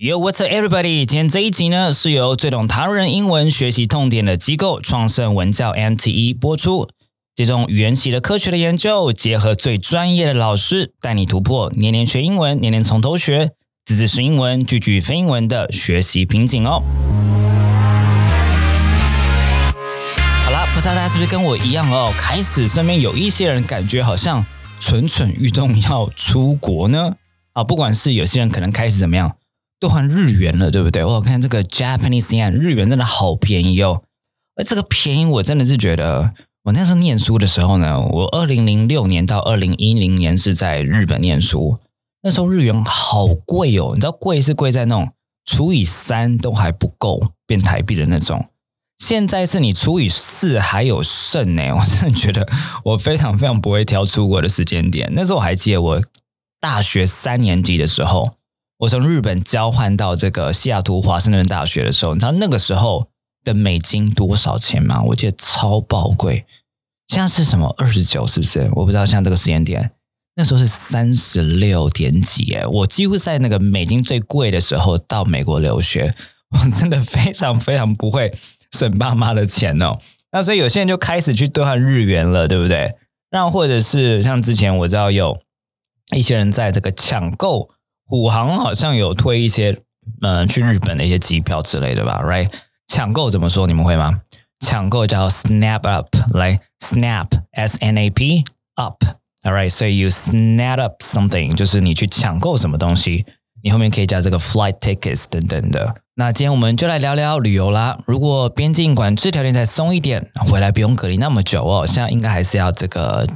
Yo, what's up, everybody？今天这一集呢，是由最懂台湾人英文学习痛点的机构创盛文教 MTE 播出。这种语言系的科学的研究，结合最专业的老师，带你突破年年学英文，年年从头学，字字是英文，句句非英文的学习瓶颈哦。好啦，不知道大家是不是跟我一样哦？开始身边有一些人感觉好像蠢蠢欲动要出国呢？啊，不管是有些人可能开始怎么样，兑换日元了，对不对？我看这个 Japanese yen 日元真的好便宜哦。而这个便宜，我真的是觉得。我那时候念书的时候呢，我二零零六年到二零一零年是在日本念书。那时候日元好贵哦，你知道贵是贵在那种除以三都还不够变台币的那种。现在是你除以四还有剩呢，我真的觉得我非常非常不会挑出国的时间点。那时候我还记得我大学三年级的时候，我从日本交换到这个西雅图华盛顿大学的时候，你知道那个时候的美金多少钱吗？我记得超宝贵。现在是什么二十九？是不是？我不知道。像这个时间点，那时候是三十六点几哎！我几乎在那个美金最贵的时候到美国留学，我真的非常非常不会省爸妈的钱哦。那所以有些人就开始去兑换日元了，对不对？那或者是像之前我知道有一些人在这个抢购虎航，好像有推一些嗯去日本的一些机票之类的吧？Right？抢购怎么说？你们会吗？抢购叫 snap up，来 snap s n a p up，all right，so you snap up something，就是你去抢购什么东西，你后面可以加这个 flight tickets 等等的。那今天我们就来聊聊旅游啦。如果边境管制条件再松一点，回来不用隔离那么久哦，现在应该还是要这个，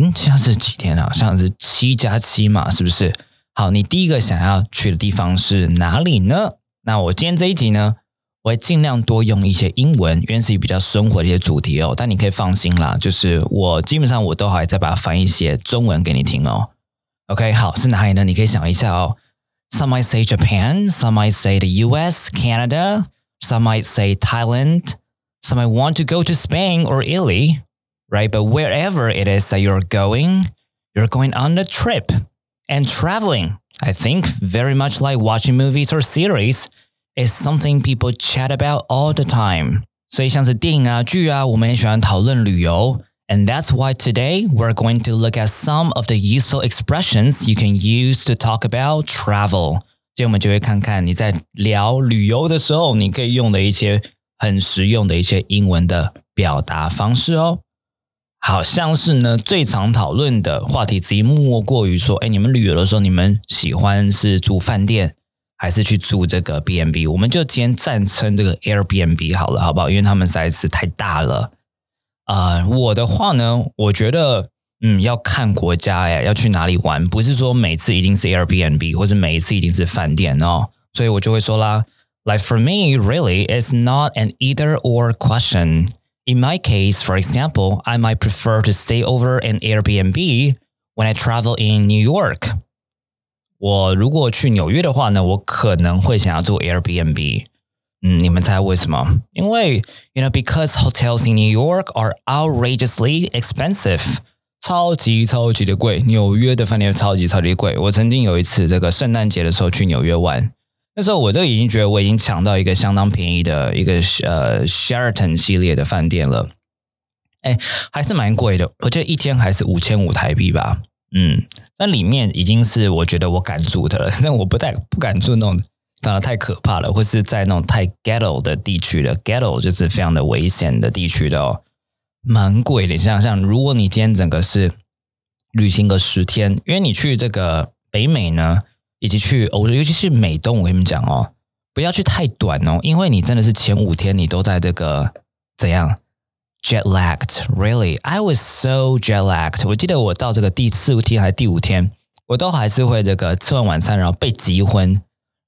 嗯，现在是几天啊？像是七加七嘛，是不是？好，你第一个想要去的地方是哪里呢？那我今天这一集呢？我会尽量多用一些英文，因为是比较生活的一些主题哦。但你可以放心啦，就是我基本上我都还在把它翻译写中文给你听哦。OK，好，是哪里呢？你可以想一下哦。Some might say Japan, some might say the U.S., Canada, some might say Thailand, some might want to go to Spain or Italy, right? But wherever it is that you're going, you're going on a trip and traveling. I think very much like watching movies or series is something people chat about all the time. 所以像是电影啊、剧啊，我们也喜欢讨论旅游。And that's why today we're going to look at some of the useful expressions you can use to talk about travel. 今天我们就会看看你在聊旅游的时候，你可以用的一些很实用的一些英文的表达方式哦。 好像是呢，最常讨论的话题之一，莫过于说，哎，你们旅游的时候，你们喜欢是住饭店，还是去住这个 B N B，我们就今天暂称这个 Airbnb 好了，好不好？因为他们实在是太大了。啊，我的话呢，我觉得，嗯，要看国家哎，要去哪里玩，不是说每次一定是 Airbnb，或者每一次一定是饭店哦。所以我就会说啦，Like for me, really, it's not an either or question. In my case, for example, I might prefer to stay over an Airbnb when I travel in New York. 我如果去纽约的话呢，我可能会想要住 Airbnb。嗯，你们猜为什么？因为 you know because hotels in New York are outrageously expensive，超级超级的贵。纽约的饭店超级超级贵。我曾经有一次这个圣诞节的时候去纽约玩， 那时候我都已经觉得我已经抢到一个相当便宜的一个呃 Sheraton 系列的饭店了。哎，还是蛮贵的，我觉得一天还是五千五台币吧。嗯，那里面已经是我觉得我敢住的了，但我不太不敢住那种，当然太可怕了，或是在那种太 ghetto 的地区的 ghetto 就是非常的危险的地区的哦，蛮贵的。想想，如果你今天整个是旅行个十天，因为你去这个北美呢，以及去欧洲，尤其是美东，我跟你们讲哦，不要去太短哦，因为你真的是前五天你都在这个怎样？jet lagged. Really, I was so jet lagged. 我记得我到这个第四天还是第五天，我都还是会这个吃完晚餐，然后被急昏，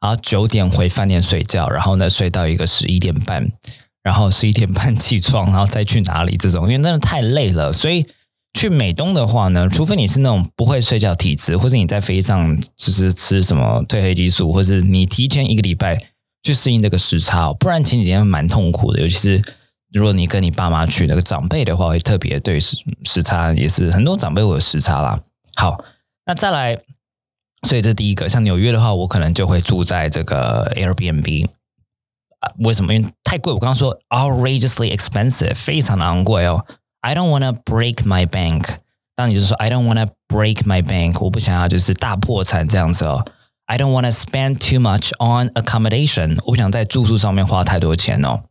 然后九点回饭店睡觉，然后呢睡到一个十一点半，然后十一点半起床，然后再去哪里这种，因为真的太累了。所以去美东的话呢，除非你是那种不会睡觉体质，或者你在飞机上就是吃什么褪黑激素，或是你提前一个礼拜去适应这个时差，不然前几天蛮痛苦的，尤其是。如果你跟你爸妈去那个长辈的话，会特别对时时差也是很多长辈会有时差啦。好，那再来所以这第一个，像纽约的话，我可能就会住在这个 Airbnb。为什么？因为太贵。我刚刚说 outrageously expensive，非常的昂贵哦。I don't wanna break my bank。当你就说 I don't wanna break my bank，我不想要就是大破产这样子哦。I don't wanna spend too much on accommodation，我不想在住宿上面花太多钱哦。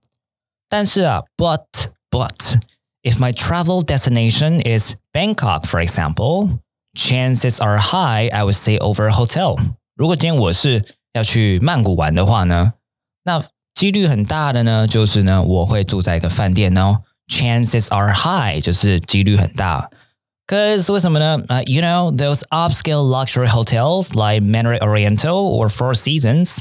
但是啊，but but if my travel destination is Bangkok, for example, chances are high I would stay over a hotel. 如果今天我是要去曼谷玩的话呢，那几率很大的呢，就是呢我会住在一个饭店哦。 Chances are high 就是几率很大。Cause 为什么呢？呃、uh,，you know those upscale luxury hotels like Mandarin Oriental or Four Seasons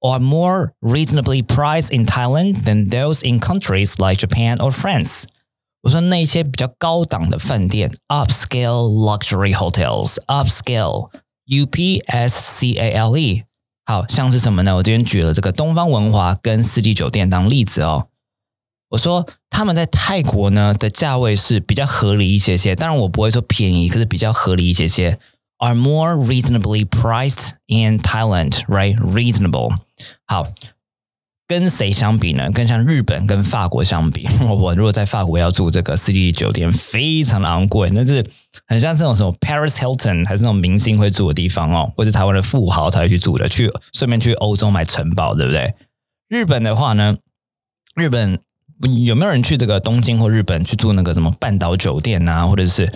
are more reasonably priced in Thailand than those in countries like Japan or France. 我说那些比较高档的饭店，upscale luxury hotels，upscale，U P S C A L E，好像是什么呢？我这边举了这个东方文华跟四季酒店当例子哦。 我说他们在泰国呢的价位是比较合理一些些，当然我不会说便宜，可是比较合理一些些。Are more reasonably priced in Thailand, right? Reasonable。好。跟谁相比呢？跟像日本跟法国相比，我如果在法国要住这个四季酒店，非常的昂贵，那是很像这种什么 Paris Hilton 还是那种明星会住的地方哦，或是台湾的富豪才会去住的，去顺便去欧洲买城堡，对不对？日本的话呢，日本有没有人去这个东京或日本去住那个什么半岛酒店啊，或者是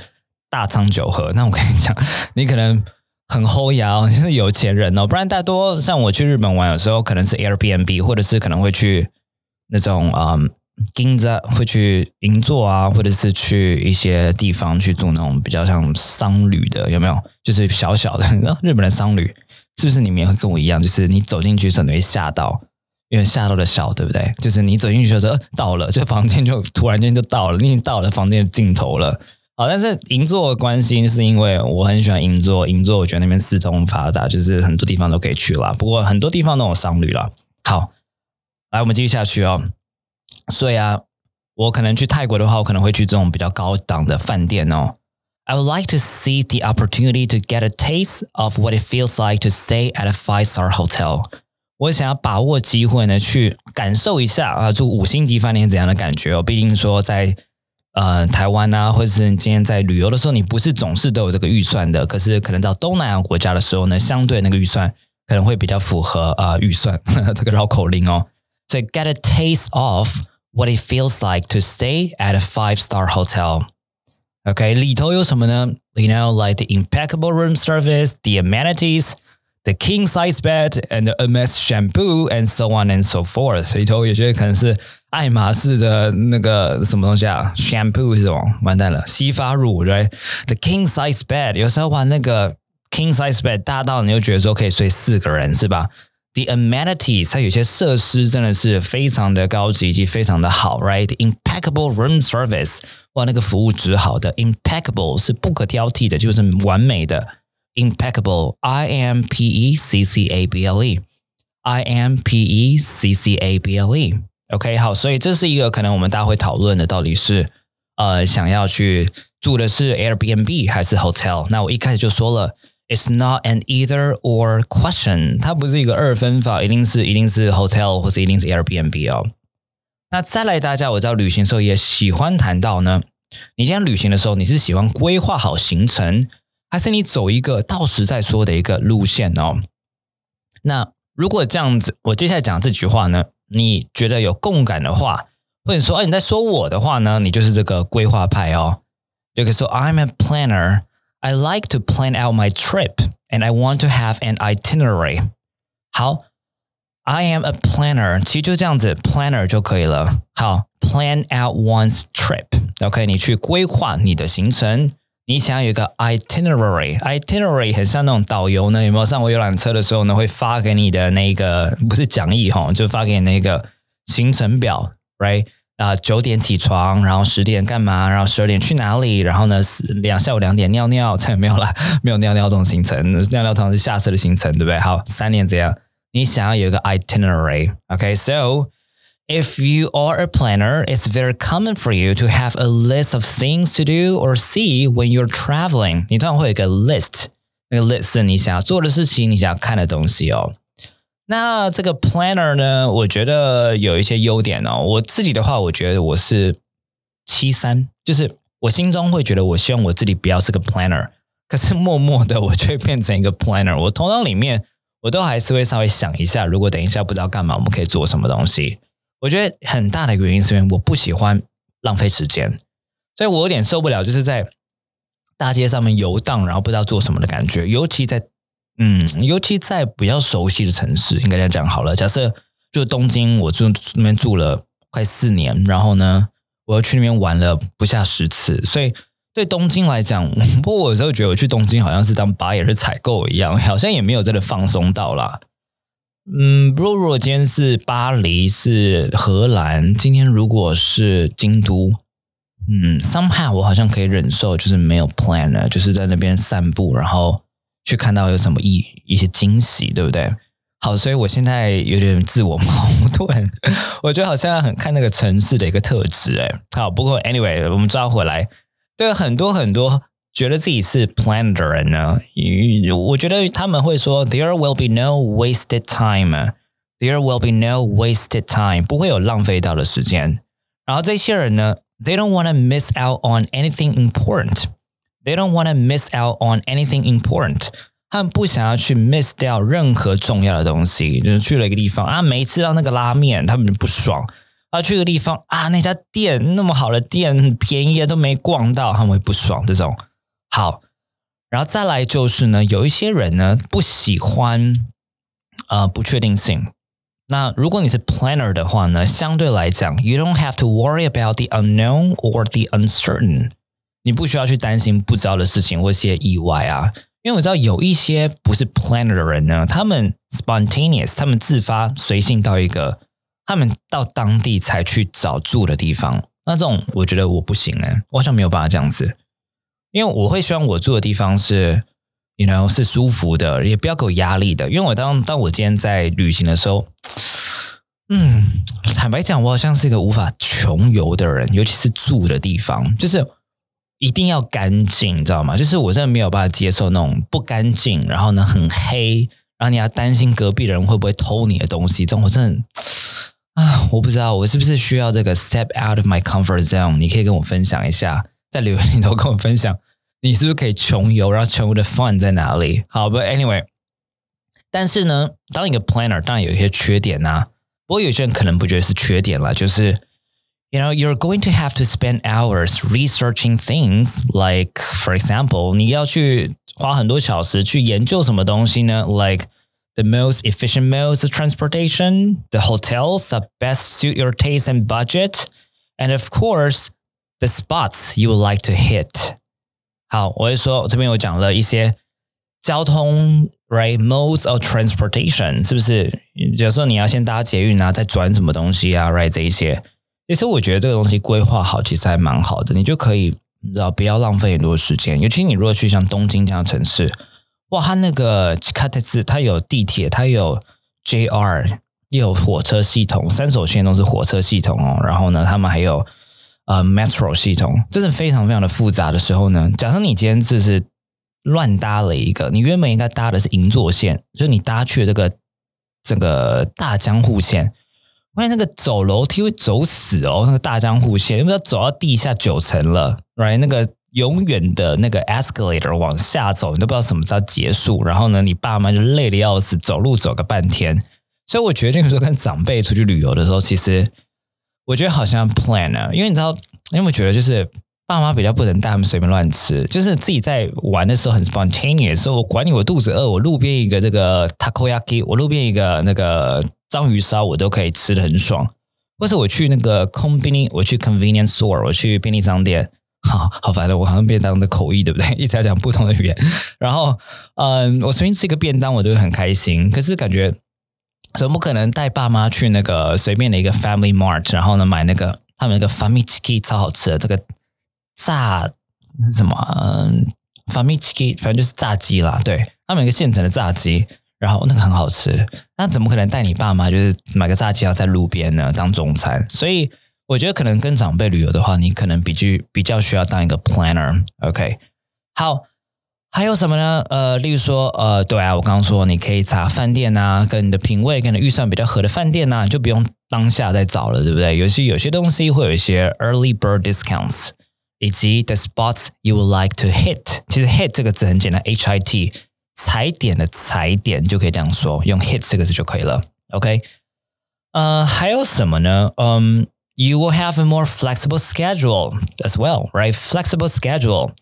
大仓酒河？那我跟你讲，你可能。很厚牙，就是有钱人哦。不然大多像我去日本玩，有时候可能是 Airbnb，或者是可能会去那种嗯，金子会去银座啊，或者是去一些地方去住那种比较像商旅的，有没有？就是小小的，日本的商旅是不是你们也会跟我一样？就是你走进去可能会吓到，因为吓到的小，对不对？就是你走进去的时候到了，这房间就突然间就到了，你已经到了房间的尽头了。好，但是银座的关心是因为我很喜欢银座，银座我觉得那边四通发达，就是很多地方都可以去啦。不过很多地方都有商旅了。好，来我们继续下去哦。所以啊，我可能去泰国的话，我可能会去这种比较高档的饭店哦。I would like to see the opportunity to get a taste of what it feels like to stay at a five-star hotel。我想要把握机会呢，去感受一下啊，住五星级饭店怎样的感觉哦。毕竟说在呃，台湾啊，或者是你今天在旅游的时候，你不是总是都有这个预算的。可是可能到东南亚国家的时候呢，相对那个预算可能会比较符合啊预算 这个绕口令哦。所以 get a taste of what it feels like to stay at a five star hotel。OK，里头有什么呢？You know, like the impeccable room service, the amenities the king size bed and the MS shampoo and so on and so forth。里头有些可能是爱马仕的那个什么东西啊，shampoo 是什么？完蛋了，洗发乳对？The king size bed 有时候玩那个 king size bed 大到你就觉得说可以睡四个人是吧？The amenities 它有些设施真的是非常的高级以及非常的好，right？Impeccable room service 哇，那个服务值好的，impeccable 是不可挑剔的，就是完美的。Impeccable, I M P E C C A B L E, I M P E C C A B L E。OK，好，所以这是一个可能我们大家会讨论的，到底是呃想要去住的是 Airbnb 还是 hotel？那我一开始就说了，It's not an either or question，它不是一个二分法，一定是一定是 hotel 或是一定是 Airbnb 哦。那再来，大家我知道旅行时候也喜欢谈到呢，你今天旅行的时候，你是喜欢规划好行程？还是你走一个到时再说的一个路线哦。那如果这样子，我接下来讲这句话呢，你觉得有共感的话，或者说，哎，你在说我的话呢，你就是这个规划派哦。就可以说，I'm a planner. I like to plan out my trip, and I want to have an itinerary. 好，I am a planner，其实就这样子，planner 就可以了。好，plan out one's trip。OK，你去规划你的行程。你想要有一个 itinerary，itinerary 很像那种导游呢，有没有上过游览车的时候呢，会发给你的那个不是讲义哈，就发给你那个行程表，right？啊，九点起床，然后十点干嘛，然后十二点去哪里，然后呢，两下午两点尿尿，才没有啦，没有尿尿这种行程，尿尿通常是下车的行程，对不对？好，三点这样，你想要有一个 itinerary，OK？So If you are a planner, it's very common for you to have a list of things to do or see when you're traveling. 你通常会有一个 list，那个 list 是你想要做的事情，你想要看的东西哦。那这个 planner 呢，我觉得有一些优点哦。我自己的话，我觉得我是七三，就是我心中会觉得，我希望我自己不要是个 planner，可是默默的我却变成一个 planner。我头脑里面我都还是会稍微想一下，如果等一下不知道干嘛，我们可以做什么东西。我觉得很大的原因是因为我不喜欢浪费时间，所以我有点受不了，就是在大街上面游荡，然后不知道做什么的感觉，尤其在。嗯，尤其在比较熟悉的城市，应该这样讲好了。假设就东京，我住那边住了快四年，然后呢，我又去那边玩了不下十次，所以对东京来讲，不过我有时候觉得我去东京好像是当巴也是采购一样，好像也没有真的放松到啦。嗯，如果今天是巴黎，是荷兰，今天如果是京都，嗯，somehow 我好像可以忍受，就是没有 plan 了，就是在那边散步，然后。去看到有什么一一些惊喜，对不对？好，所以我现在有点自我矛盾，我觉得好像很看那个城市的一个特质。哎，好，不过 anyway，我们抓回来，对很多很多觉得自己是 plan 的人呢，我觉得他们会说 there will be no wasted time，there will be no wasted time，不会有浪费到的时间。然后这些人呢，they don't want to miss out on anything important。They don't want to miss out on anything important。他们不想要去 miss 掉任何重要的东西。就是去了一个地方啊，没吃到那个拉面，他们就不爽；啊，去个地方啊，那家店那么好的店，很便宜啊都没逛到，他们会不爽。这种好，然后再来就是呢，有一些人呢不喜欢呃不确定性。那如果你是 planner 的话呢，相对来讲，you don't have to worry about the unknown or the uncertain。你不需要去担心不知道的事情或一些意外啊，因为我知道有一些不是 planner 的人呢，他们 spontaneous，他们自发随性到一个，他们到当地才去找住的地方。那这种我觉得我不行哎，我好像没有办法这样子，因为我会希望我住的地方是，you know 是舒服的，也不要给我压力的。因为我当当我今天在旅行的时候，嗯，坦白讲，我好像是一个无法穷游的人，尤其是住的地方，就是。一定要干净，你知道吗？就是我真的没有办法接受那种不干净，然后呢很黑，然后你要担心隔壁的人会不会偷你的东西。这种我真的啊，我不知道我是不是需要这个 step out of my comfort zone。你可以跟我分享一下，在留言里头跟我分享，你是不是可以穷游，然后穷游的 fun 在哪里？好，But anyway，但是呢，当一个 planner 当然有一些缺点呐，不过有些人可能不觉得是缺点了，就是。you know you're going to have to spend hours researching things like for example 你要去花很多小时去研究什么东西呢 like the most efficient modes of transportation the hotels that best suit your taste and budget and of course the spots you would like to hit 好我会说这边有讲了一些交通 right modes of transportation 是不是假如说你要先搭捷运啊再转什么东西啊 right 这一些其实我觉得这个东西规划好，其实还蛮好的。你就可以，你知道，不要浪费很多时间。尤其你如果去像东京这样的城市，哇，它那个卡特兹，它有地铁，它有 JR，又有火车系统，三手线都是火车系统哦。然后呢，他们还有呃 Metro 系统，真的非常非常的复杂的时候呢，假设你今天只是乱搭了一个，你原本应该搭的是银座线，就你搭去这个这个大江户线。发现那个走楼梯会走死哦，那个大江户线，因为要走到地下九层了，right？那个永远的那个 escalator 往下走，你都不知道什么时候结束。然后呢，你爸妈就累的要死，走路走个半天。所以我决定说，跟长辈出去旅游的时候，其实我觉得好像 plan 啊，因为你知道，因为我觉得就是爸妈比较不能带他们随便乱吃，就是自己在玩的时候很 spontaneous，说我管你我肚子饿，我路边一个这个 takoyaki，我路边一个那个。章鱼烧我都可以吃的很爽，或是我去那个 convenience，我去 convenience store，我去便利商店，好好烦的，我好像便当的口译对不对？一直在讲不同的语言，然后嗯，我随便吃一个便当我都会很开心，可是感觉怎么不可能带爸妈去那个随便的一个 family mart，然后呢买那个他们那个 family chicken 超好吃的这个炸什么 family chicken，反正就是炸鸡啦，对他们一个现成的炸鸡。然后那个很好吃，那怎么可能带你爸妈就是买个炸鸡要在路边呢当中餐？所以我觉得可能跟长辈旅游的话，你可能比较比较需要当一个 planner。OK，好还有什么呢？呃，例如说，呃，对啊，我刚刚说你可以查饭店呐，跟你的品味、跟你的预算比较合的饭店呐，就不用当下再找了，对不对？有些有些东西会有一些 early bird discounts，以及 the spots you would like to hit。其实 hit 这个字很简单，h i t，踩点的踩点就可以这样说，用 hit 这个字就可以了。OK，呃，还有什么呢？嗯。you will have a more flexible schedule as well, right? Flexible schedule.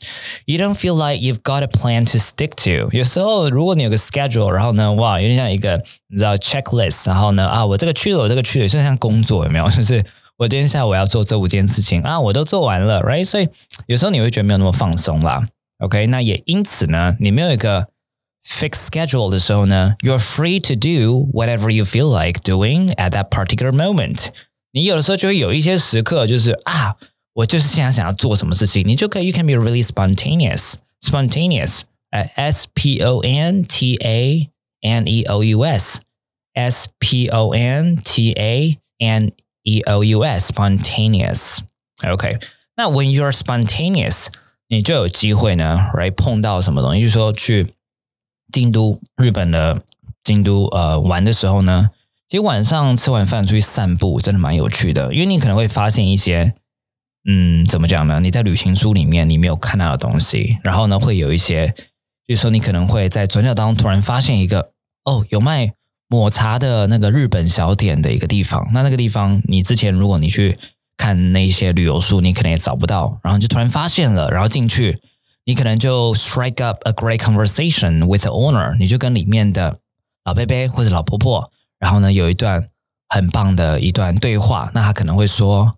You don't feel like you've got a plan to stick to. 有时候如果你有个 schedule，然后呢，哇，有点像一个你知道 checklist，然后呢，啊，我这个去了，我这个去了，就像工作有没有？就是我今天下午要做这五件事情啊，我都做完了，right？所以有时候你会觉得没有那么放松啦。OK，那也因此呢，你没有一个 fixed schedule 的时候呢，you're free to do whatever you feel like doing at that particular moment。 你有的时候就会有一些时刻，就是啊，我就是现在想要做什么事情，你就可以，you can be really spontaneous，spontaneous，哎，s p o n t a n e o u s，s p o n t a n e o u s，spontaneous，OK，那 when you are spontaneous，你就有机会呢，right 碰到什么东西，就是说去京都，日本的京都，呃，玩的时候呢。其实晚上吃完饭出去散步，真的蛮有趣的，因为你可能会发现一些，嗯，怎么讲呢？你在旅行书里面你没有看到的东西，然后呢，会有一些，比如说你可能会在转角当中突然发现一个，哦，有卖抹茶的那个日本小点的一个地方，那那个地方你之前如果你去看那些旅游书，你可能也找不到，然后就突然发现了，然后进去，你可能就 strike up a great conversation with the owner，你就跟里面的老伯伯或者老婆婆。然后呢，有一段很棒的一段对话，那他可能会说：“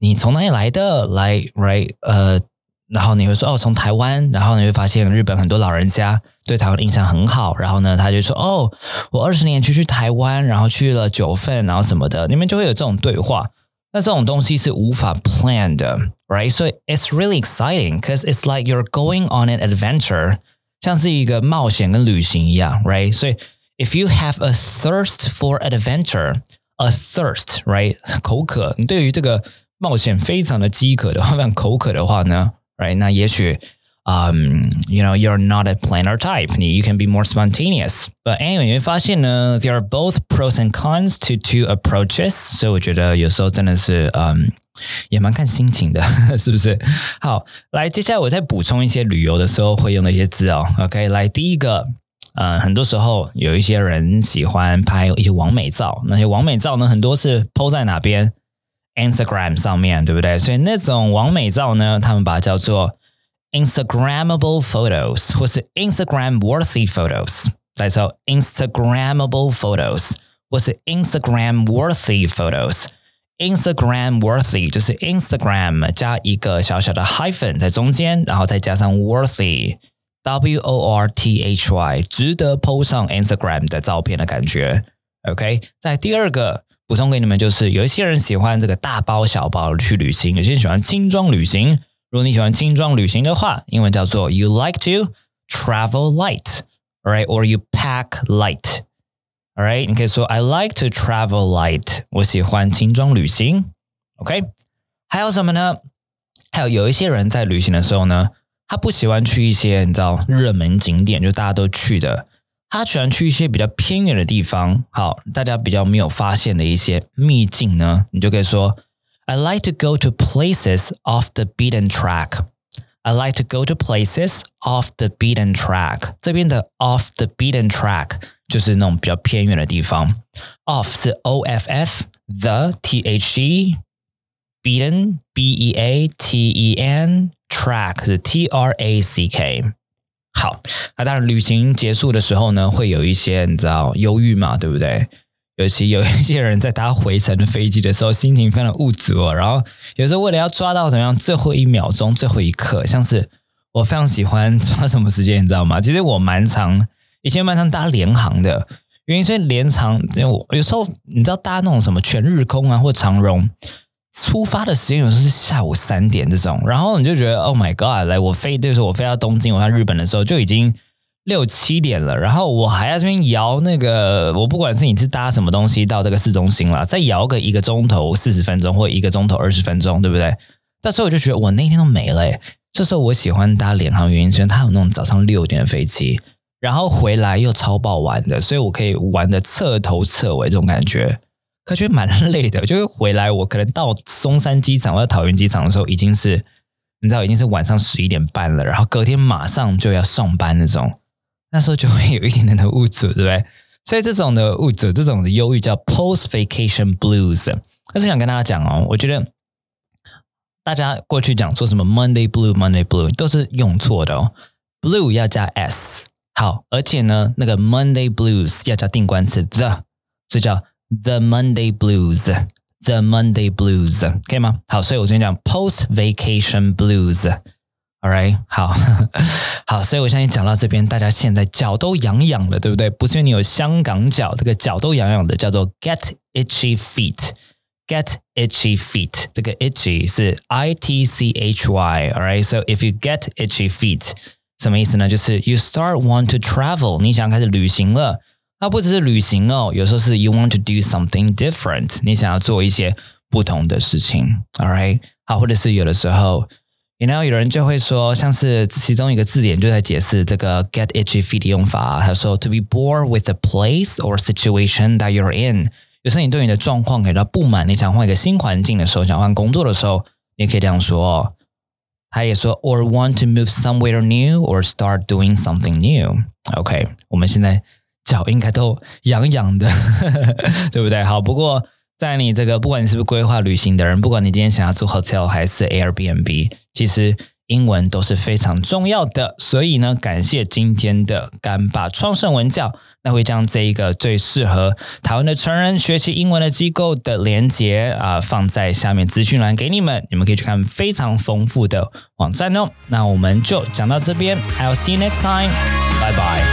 你从哪里来的？”来，right，呃，然后你会说：“哦，从台湾。”然后你会发现日本很多老人家对台湾印象很好。然后呢，他就说：“哦，我二十年去去台湾，然后去了九份，然后什么的。”你们就会有这种对话。那这种东西是无法 plan 的，right？所以 it's really exciting because it's like you're going on an adventure，像是一个冒险跟旅行一样，right？所以。If you have a thirst for adventure, a thirst, right？口渴，你对于这个冒险非常的饥渴的话，非常口渴的话呢，right？那也许。um, you know, you're not a planner type. You can be more spontaneous. But anyway, 你会发现呢，there are both pros and cons to two approaches. 所以我觉得有时候真的是，嗯，也蛮看心情的，是不是？好，来，接下来我再补充一些旅游的时候会用的一些字哦。OK，来，第一个 呃，很多时候有一些人喜欢拍一些完美照，那些完美照呢，很多是 PO 在哪边？Instagram 上面，对不对？所以那种完美照呢，他们把它叫做 Instagramable photos，或是 Instagram worthy photos。再说 Instagramable photos，或是 Instagram worthy photos。Instagram worthy 就是 Instagram 加一个小小的 hyphen 在中间，然后再加上 worthy。W O R T H Y，值得 PO 上 Instagram 的照片的感觉。OK，在第二个补充给你们，就是有一些人喜欢这个大包小包去旅行，有些人喜欢轻装旅行。如果你喜欢轻装旅行的话，英文叫做 You like to travel light，right？Or you pack light，alright？你可以说 I like to travel light，我喜欢轻装旅行。OK，还有什么呢？还有有一些人在旅行的时候呢。他不喜欢去一些你知道热门景点，就大家都去的。他喜欢去一些比较偏远的地方。好，大家比较没有发现的一些秘境呢，你就可以说：I like to go to places off the beaten track. I like to go to places off the beaten track. 这边的 off the beaten track 就是那种比较偏远的地方。Off 是 O F F，the T H E，beaten B E A T E N。Track 是 T R A C K。好，那当然，旅行结束的时候呢，会有一些你知道忧郁嘛，对不对？尤其有一些人在搭回程的飞机的时候，心情非常无助哦。然后有时候为了要抓到怎么样最后一秒钟、最后一刻，像是我非常喜欢抓什么时间，你知道吗？其实我蛮常以前蛮常搭联航的，原因是联航，因为我有时候你知道搭那种什么全日空啊，或长荣。出发的时间有时候是下午三点这种，然后你就觉得 Oh my God！来，我飞，那时候我飞到东京，我在日本的时候就已经六七点了，然后我还在这边摇那个，我不管是你是搭什么东西到这个市中心了，再摇个一个钟头四十分钟，或一个钟头二十分钟，对不对？但所以我就觉得我那天都没了，这时候我喜欢搭联航原因是它有那种早上六点的飞机，然后回来又超爆玩的，所以我可以玩的彻头彻尾这种感觉。可觉得蛮累的，就是回来我可能到松山机场或者桃园机场的时候，已经是你知道已经是晚上十一点半了，然后隔天马上就要上班那种，那时候就会有一点点的物质，对不对？所以这种的物质，这种的忧郁叫 post vacation blues。但是想跟大家讲哦，我觉得大家过去讲说什么 Monday blue Monday blue 都是用错的哦，blue 要加 s 好，而且呢那个 Monday blues 要加定冠词 the，这叫 the Monday blues，the Monday blues 可以吗？好，所以我今天讲 post vacation blues。All right，好好，所以我相信讲到这边，大家现在脚都痒痒了，对不对？不是因为你有香港脚，这个脚都痒痒的，叫做 get itchy feet。get itchy feet，这个 itchy 是 i t c h y。All right，so if you get itchy feet，什么意思呢？就是 you start want to travel，你想开始旅行了。 那不只是旅行哦，有时候是 you want to do something different，你想要做一些不同的事情。All right，好，或者是有的时候。然后有人就会说，像是其中一个字典就在解释这个 get itchy feet 的用法。他说，to be bored with the place or situation that you're in。有时候你对你的状况感到不满，你想换一个新环境的时候，想换工作的时候，你也可以这样说。他也说，or want to move somewhere new or start doing something new。OK，我们现在 脚应该都痒痒的，对不对？好，不过。在你这个，不管你是不是规划旅行的人，不管你今天想要住 hotel 还是 Airbnb，其实英文都是非常重要的。所以呢，感谢今天的干爸创盛文教，那会将这一个最适合台湾的成人学习英文的机构的连接啊放在下面资讯栏给你们，你们可以去看非常丰富的网站哦。那我们就讲到这边，I'll see you next time，拜拜。